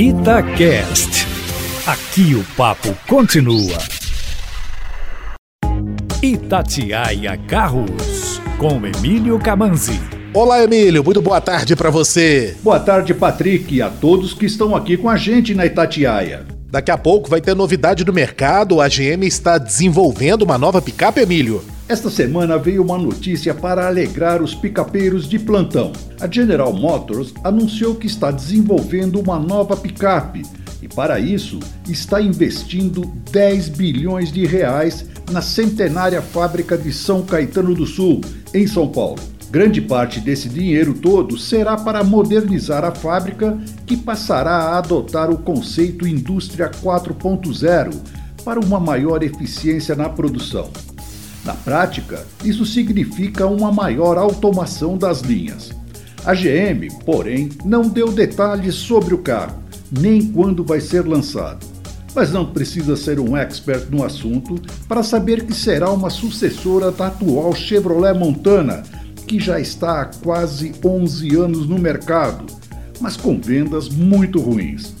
Itacast. Aqui o papo continua. Itatiaia Carros, com Emílio Camanzi. Olá, Emílio, muito boa tarde para você. Boa tarde, Patrick, e a todos que estão aqui com a gente na Itatiaia. Daqui a pouco vai ter novidade do mercado. A GM está desenvolvendo uma nova picape, Emílio. Esta semana veio uma notícia para alegrar os picapeiros de plantão. A General Motors anunciou que está desenvolvendo uma nova picape e, para isso, está investindo 10 bilhões de reais na centenária fábrica de São Caetano do Sul, em São Paulo. Grande parte desse dinheiro todo será para modernizar a fábrica, que passará a adotar o conceito Indústria 4.0 para uma maior eficiência na produção. Na prática, isso significa uma maior automação das linhas. A GM, porém, não deu detalhes sobre o carro, nem quando vai ser lançado. Mas não precisa ser um expert no assunto para saber que será uma sucessora da atual Chevrolet Montana, que já está há quase 11 anos no mercado, mas com vendas muito ruins.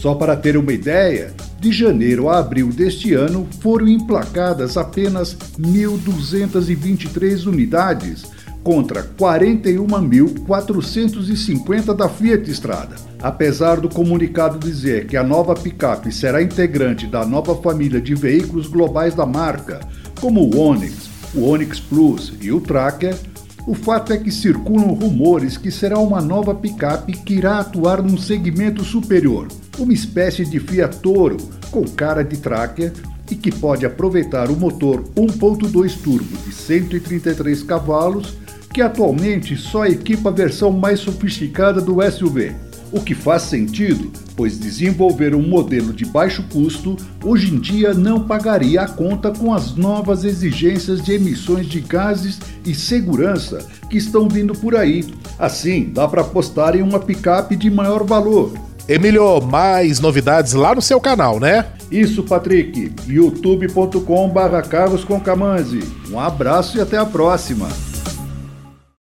Só para ter uma ideia, de janeiro a abril deste ano foram emplacadas apenas 1.223 unidades contra 41.450 da Fiat Strada. Apesar do comunicado dizer que a nova picape será integrante da nova família de veículos globais da marca, como o Onix, o Onix Plus e o Tracker, o fato é que circulam rumores que será uma nova picape que irá atuar num segmento superior, uma espécie de Fiat Toro com cara de tracker e que pode aproveitar o motor 1.2 turbo de 133 cavalos, que atualmente só equipa a versão mais sofisticada do SUV. O que faz sentido, pois desenvolver um modelo de baixo custo hoje em dia não pagaria a conta com as novas exigências de emissões de gases e segurança que estão vindo por aí. Assim, dá para apostar em uma picape de maior valor. Emílio, mais novidades lá no seu canal, né? Isso, Patrick. youtube.com/carlos com Um abraço e até a próxima.